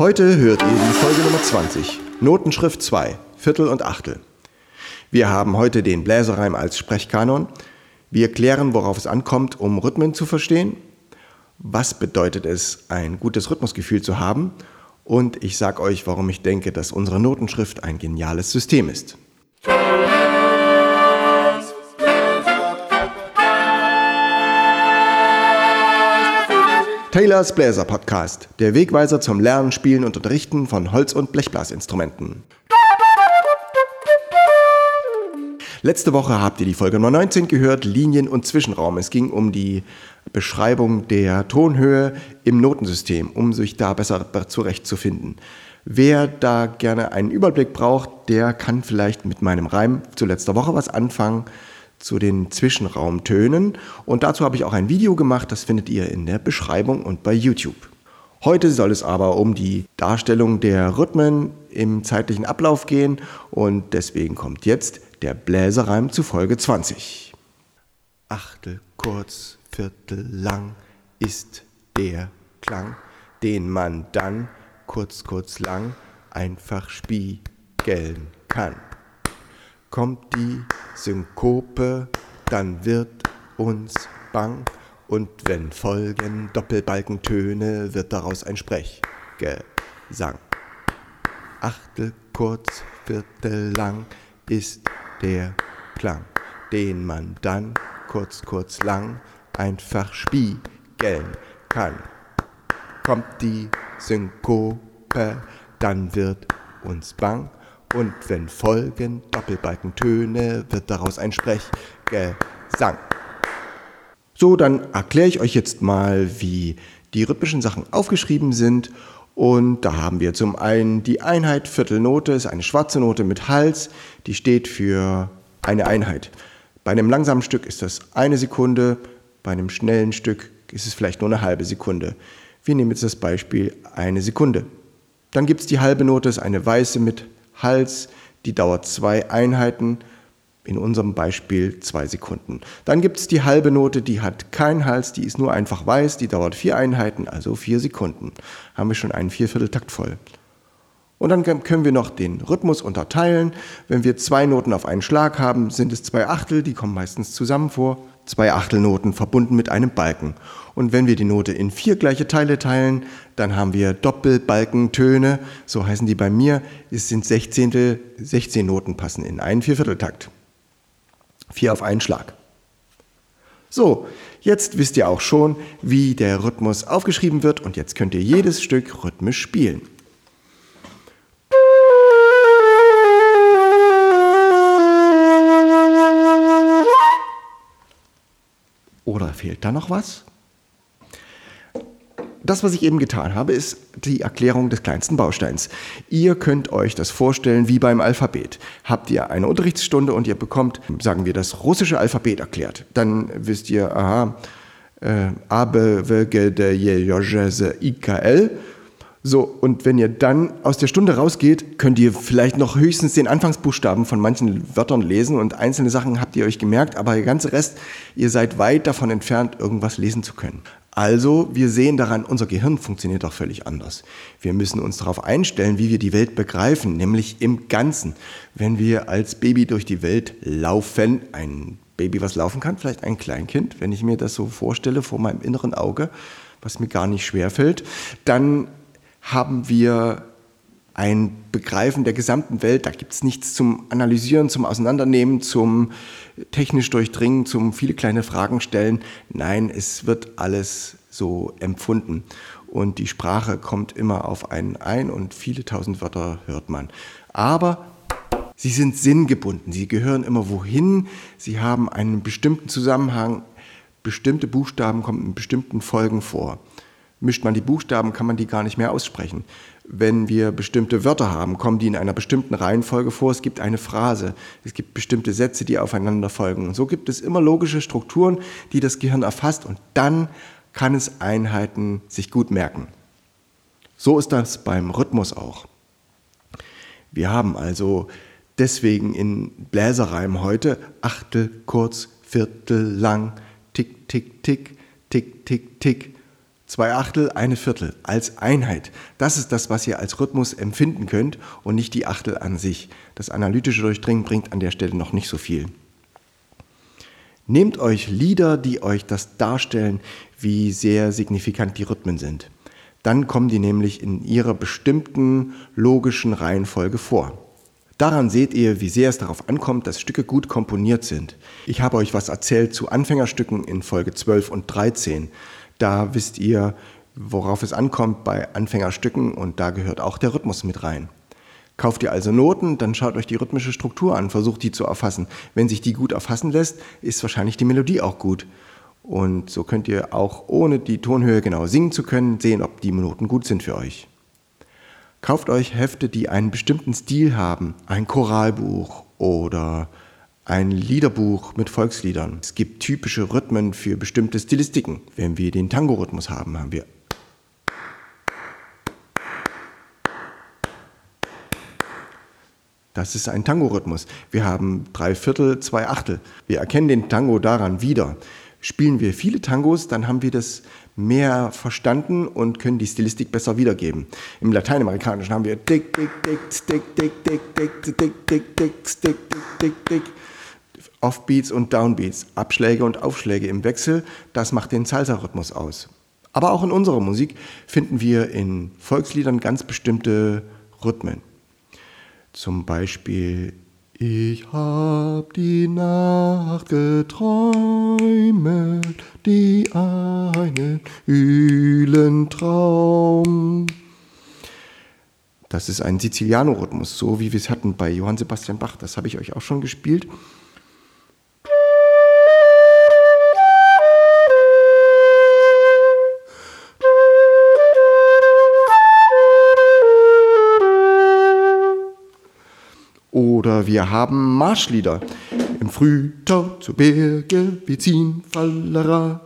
Heute hört ihr die Folge Nummer 20, Notenschrift 2, Viertel und Achtel. Wir haben heute den Bläserreim als Sprechkanon. Wir klären, worauf es ankommt, um Rhythmen zu verstehen. Was bedeutet es, ein gutes Rhythmusgefühl zu haben? Und ich sage euch, warum ich denke, dass unsere Notenschrift ein geniales System ist. Taylors Bläser Podcast, der Wegweiser zum Lernen, Spielen und Unterrichten von Holz- und Blechblasinstrumenten. Letzte Woche habt ihr die Folge Nummer 19 gehört, Linien und Zwischenraum. Es ging um die Beschreibung der Tonhöhe im Notensystem, um sich da besser zurechtzufinden. Wer da gerne einen Überblick braucht, der kann vielleicht mit meinem Reim zu letzter Woche was anfangen zu den Zwischenraumtönen. Und dazu habe ich auch ein Video gemacht, das findet ihr in der Beschreibung und bei YouTube. Heute soll es aber um die Darstellung der Rhythmen im zeitlichen Ablauf gehen und deswegen kommt jetzt der Bläserreim zu Folge 20. Achtel kurz, Viertel lang ist der Klang, den man dann kurz, kurz lang einfach spiegeln kann kommt die Synkope, dann wird uns bang, und wenn folgen Doppelbalkentöne, wird daraus ein Sprechgesang. Achtel kurz, Viertel lang ist der Klang, den man dann kurz, kurz lang einfach spiegeln kann. Kommt die Synkope, dann wird uns bang, und wenn folgen Doppelbalkentöne, wird daraus ein Sprechgesang. So, dann erkläre ich euch jetzt mal, wie die rhythmischen Sachen aufgeschrieben sind. Und da haben wir zum einen die Einheit Viertelnote, ist eine schwarze Note mit Hals, die steht für eine Einheit. Bei einem langsamen Stück ist das eine Sekunde, bei einem schnellen Stück ist es vielleicht nur eine halbe Sekunde. Wir nehmen jetzt das Beispiel eine Sekunde. Dann gibt es die halbe Note, ist eine weiße mit Hals, die dauert zwei Einheiten, in unserem Beispiel zwei Sekunden. Dann gibt es die halbe Note, die hat keinen Hals, die ist nur einfach weiß, die dauert vier Einheiten, also vier Sekunden. Haben wir schon einen Viervierteltakt voll. Und dann können wir noch den Rhythmus unterteilen. Wenn wir zwei Noten auf einen Schlag haben, sind es zwei Achtel, die kommen meistens zusammen vor zwei Achtelnoten verbunden mit einem Balken. Und wenn wir die Note in vier gleiche Teile teilen, dann haben wir Doppelbalkentöne, so heißen die bei mir. Es sind Sechzehntel, 16 Noten passen in einen Viervierteltakt. Vier auf einen Schlag. So, jetzt wisst ihr auch schon, wie der Rhythmus aufgeschrieben wird und jetzt könnt ihr jedes Stück rhythmisch spielen. Fehlt da noch was? Das, was ich eben getan habe, ist die Erklärung des kleinsten Bausteins. Ihr könnt euch das vorstellen wie beim Alphabet. Habt ihr eine Unterrichtsstunde und ihr bekommt, sagen wir, das russische Alphabet erklärt. Dann wisst ihr, aha, äh, A, B, W, G, D, J, J, J, I, K, L so, und wenn ihr dann aus der Stunde rausgeht, könnt ihr vielleicht noch höchstens den Anfangsbuchstaben von manchen Wörtern lesen und einzelne Sachen habt ihr euch gemerkt, aber der ganze Rest, ihr seid weit davon entfernt, irgendwas lesen zu können. Also, wir sehen daran, unser Gehirn funktioniert auch völlig anders. Wir müssen uns darauf einstellen, wie wir die Welt begreifen, nämlich im Ganzen. Wenn wir als Baby durch die Welt laufen, ein Baby, was laufen kann, vielleicht ein Kleinkind, wenn ich mir das so vorstelle vor meinem inneren Auge, was mir gar nicht schwer fällt, dann haben wir ein Begreifen der gesamten Welt. Da gibt es nichts zum Analysieren, zum Auseinandernehmen, zum technisch Durchdringen, zum viele kleine Fragen stellen. Nein, es wird alles so empfunden. Und die Sprache kommt immer auf einen ein und viele tausend Wörter hört man. Aber sie sind sinngebunden. Sie gehören immer wohin. Sie haben einen bestimmten Zusammenhang. Bestimmte Buchstaben kommen in bestimmten Folgen vor mischt man die Buchstaben, kann man die gar nicht mehr aussprechen. Wenn wir bestimmte Wörter haben, kommen die in einer bestimmten Reihenfolge vor. Es gibt eine Phrase, es gibt bestimmte Sätze, die aufeinander folgen. Und so gibt es immer logische Strukturen, die das Gehirn erfasst und dann kann es Einheiten sich gut merken. So ist das beim Rhythmus auch. Wir haben also deswegen in Bläserreim heute Achtel kurz, Viertel lang, Tick, Tick, Tick, Tick, Tick, Tick Zwei Achtel, eine Viertel als Einheit. Das ist das, was ihr als Rhythmus empfinden könnt und nicht die Achtel an sich. Das analytische Durchdringen bringt an der Stelle noch nicht so viel. Nehmt euch Lieder, die euch das darstellen, wie sehr signifikant die Rhythmen sind. Dann kommen die nämlich in ihrer bestimmten logischen Reihenfolge vor. Daran seht ihr, wie sehr es darauf ankommt, dass Stücke gut komponiert sind. Ich habe euch was erzählt zu Anfängerstücken in Folge 12 und 13. Da wisst ihr, worauf es ankommt bei Anfängerstücken und da gehört auch der Rhythmus mit rein. Kauft ihr also Noten, dann schaut euch die rhythmische Struktur an, versucht die zu erfassen. Wenn sich die gut erfassen lässt, ist wahrscheinlich die Melodie auch gut. Und so könnt ihr auch ohne die Tonhöhe genau singen zu können, sehen, ob die Noten gut sind für euch. Kauft euch Hefte, die einen bestimmten Stil haben, ein Choralbuch oder ein Liederbuch mit Volksliedern. Es gibt typische Rhythmen für bestimmte Stilistiken. Wenn wir den Tango-Rhythmus haben, haben wir Das ist ein Tango-Rhythmus. Wir haben drei Viertel, zwei Achtel. Wir erkennen den Tango daran wieder. Spielen wir viele Tangos, dann haben wir das mehr verstanden und können die Stilistik besser wiedergeben. Im Lateinamerikanischen haben wir dick, dick, dick, dick, dick, dick, dick, dick, dick, dick, dick, dick, dick, dick. Offbeats und Downbeats, Abschläge und Aufschläge im Wechsel, das macht den Salsa-Rhythmus aus. Aber auch in unserer Musik finden wir in Volksliedern ganz bestimmte Rhythmen. Zum Beispiel ich hab die Nacht geträumet, die einen ühlen Traum. Das ist ein Siziliano-Rhythmus, so wie wir es hatten bei Johann Sebastian Bach. Das habe ich euch auch schon gespielt. Oder wir haben Marschlieder. Im Frühtau zur Berge, wir ziehen Fallera.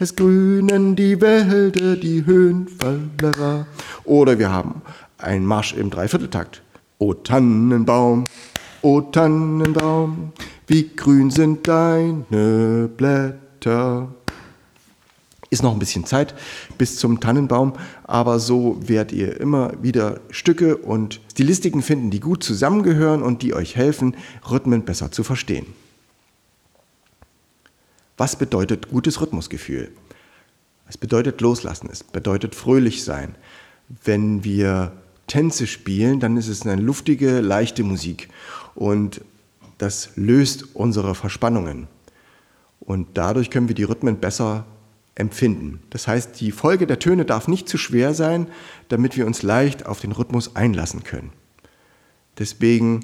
Es grünen die Wälder, die Höhen Fallera. Oder wir haben einen Marsch im Dreivierteltakt. O Tannenbaum, o Tannenbaum, wie grün sind deine Blätter. Ist noch ein bisschen Zeit bis zum Tannenbaum, aber so werdet ihr immer wieder Stücke und Stilistiken finden, die gut zusammengehören und die euch helfen, Rhythmen besser zu verstehen. Was bedeutet gutes Rhythmusgefühl? Es bedeutet loslassen, es bedeutet fröhlich sein. Wenn wir Tänze spielen, dann ist es eine luftige, leichte Musik und das löst unsere Verspannungen. Und dadurch können wir die Rhythmen besser empfinden. Das heißt, die Folge der Töne darf nicht zu schwer sein, damit wir uns leicht auf den Rhythmus einlassen können. Deswegen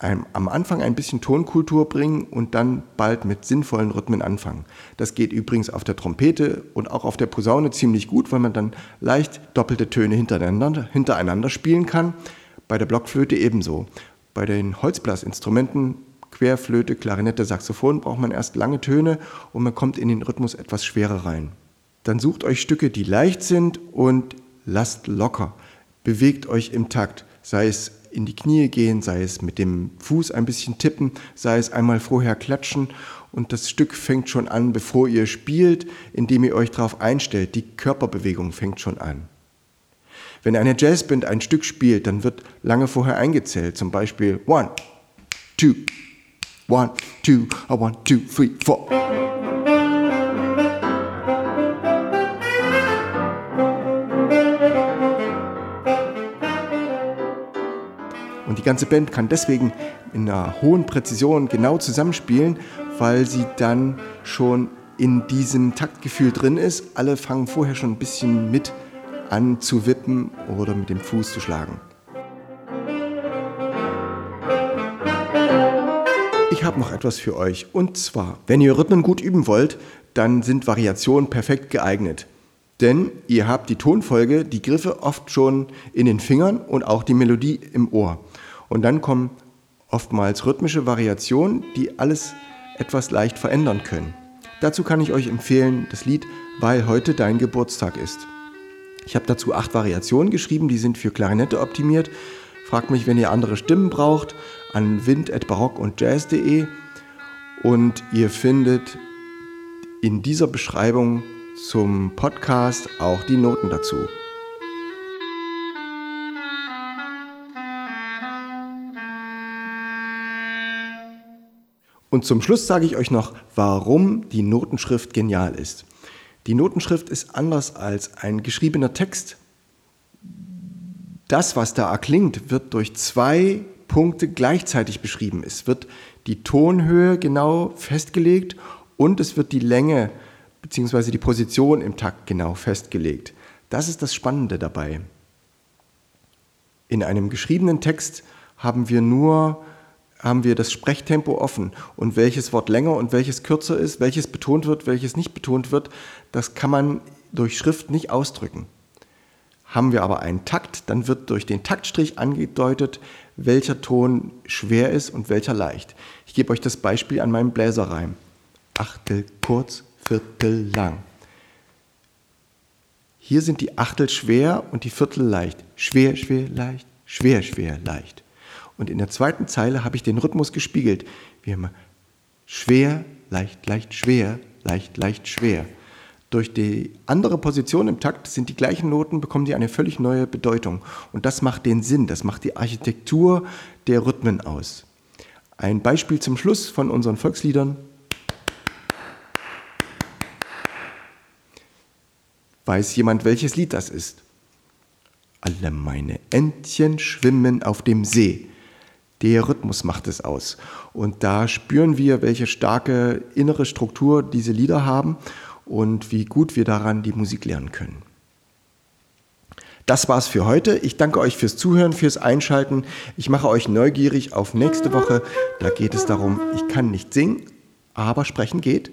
am Anfang ein bisschen Tonkultur bringen und dann bald mit sinnvollen Rhythmen anfangen. Das geht übrigens auf der Trompete und auch auf der Posaune ziemlich gut, weil man dann leicht doppelte Töne hintereinander, hintereinander spielen kann. Bei der Blockflöte ebenso. Bei den Holzblasinstrumenten Querflöte, Klarinette, Saxophon braucht man erst lange Töne und man kommt in den Rhythmus etwas schwerer rein. Dann sucht euch Stücke, die leicht sind und lasst locker. Bewegt euch im Takt, sei es in die Knie gehen, sei es mit dem Fuß ein bisschen tippen, sei es einmal vorher klatschen und das Stück fängt schon an, bevor ihr spielt, indem ihr euch darauf einstellt. Die Körperbewegung fängt schon an. Wenn eine Jazzband ein Stück spielt, dann wird lange vorher eingezählt, zum Beispiel one, two, One, two, one, two, three, four. Und die ganze Band kann deswegen in einer hohen Präzision genau zusammenspielen, weil sie dann schon in diesem Taktgefühl drin ist. Alle fangen vorher schon ein bisschen mit an zu wippen oder mit dem Fuß zu schlagen. Ich habe noch etwas für euch. Und zwar, wenn ihr Rhythmen gut üben wollt, dann sind Variationen perfekt geeignet. Denn ihr habt die Tonfolge, die Griffe oft schon in den Fingern und auch die Melodie im Ohr. Und dann kommen oftmals rhythmische Variationen, die alles etwas leicht verändern können. Dazu kann ich euch empfehlen das Lied Weil heute dein Geburtstag ist. Ich habe dazu acht Variationen geschrieben, die sind für Klarinette optimiert. Fragt mich, wenn ihr andere Stimmen braucht an wind.barock und jazz.de und ihr findet in dieser Beschreibung zum Podcast auch die Noten dazu. Und zum Schluss sage ich euch noch, warum die Notenschrift genial ist. Die Notenschrift ist anders als ein geschriebener Text. Das, was da erklingt, wird durch zwei Punkte gleichzeitig beschrieben. Es wird die Tonhöhe genau festgelegt und es wird die Länge bzw. die Position im Takt genau festgelegt. Das ist das Spannende dabei. In einem geschriebenen Text haben wir nur haben wir das Sprechtempo offen und welches Wort länger und welches kürzer ist, welches betont wird, welches nicht betont wird, das kann man durch Schrift nicht ausdrücken. Haben wir aber einen Takt, dann wird durch den Taktstrich angedeutet, welcher Ton schwer ist und welcher leicht. Ich gebe euch das Beispiel an meinem Bläserreim. Achtel kurz, Viertel lang. Hier sind die Achtel schwer und die Viertel leicht. Schwer, schwer, leicht, schwer, schwer, leicht. Und in der zweiten Zeile habe ich den Rhythmus gespiegelt. Wie immer schwer, leicht, leicht, schwer, leicht, leicht, schwer. Durch die andere Position im Takt sind die gleichen Noten, bekommen die eine völlig neue Bedeutung. Und das macht den Sinn, das macht die Architektur der Rhythmen aus. Ein Beispiel zum Schluss von unseren Volksliedern. Weiß jemand, welches Lied das ist? Alle meine Entchen schwimmen auf dem See. Der Rhythmus macht es aus. Und da spüren wir, welche starke innere Struktur diese Lieder haben und wie gut wir daran die Musik lernen können. Das war's für heute. Ich danke euch fürs Zuhören, fürs Einschalten. Ich mache euch neugierig auf nächste Woche. Da geht es darum, ich kann nicht singen, aber sprechen geht.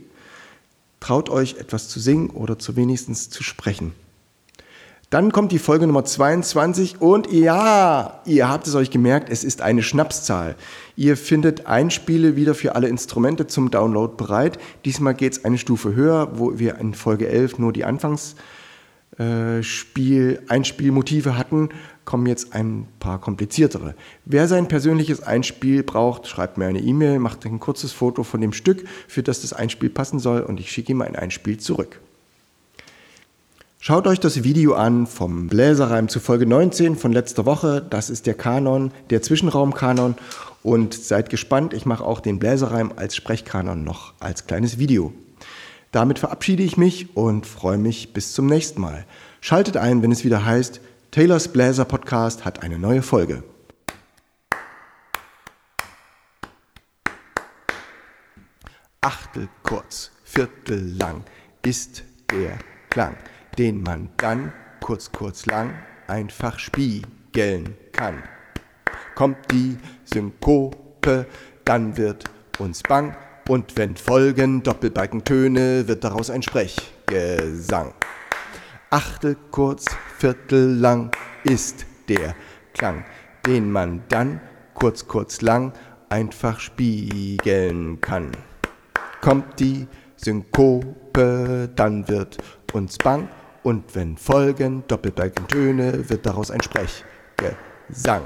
Traut euch etwas zu singen oder zu wenigstens zu sprechen. Dann kommt die Folge Nummer 22 und ja, ihr habt es euch gemerkt, es ist eine Schnapszahl. Ihr findet Einspiele wieder für alle Instrumente zum Download bereit. Diesmal geht es eine Stufe höher, wo wir in Folge 11 nur die Anfangsspiel, äh, hatten, kommen jetzt ein paar kompliziertere. Wer sein persönliches Einspiel braucht, schreibt mir eine E-Mail, macht ein kurzes Foto von dem Stück, für das das Einspiel passen soll und ich schicke ihm ein Einspiel zurück. Schaut euch das Video an vom Bläserreim zu Folge 19 von letzter Woche. Das ist der Kanon, der Zwischenraumkanon. Und seid gespannt, ich mache auch den Bläserreim als Sprechkanon noch als kleines Video. Damit verabschiede ich mich und freue mich bis zum nächsten Mal. Schaltet ein, wenn es wieder heißt, Taylors Bläser Podcast hat eine neue Folge. Achtel kurz, Viertel lang ist der Klang den man dann kurz, kurz lang einfach spiegeln kann. Kommt die Synkope, dann wird uns bang, und wenn folgen Doppelbalkentöne, wird daraus ein Sprechgesang. Achtel kurz, Viertel lang ist der Klang, den man dann kurz, kurz lang einfach spiegeln kann. Kommt die Synkope, dann wird uns bang, und wenn folgen Doppelbalkentöne, wird daraus ein Sprechgesang.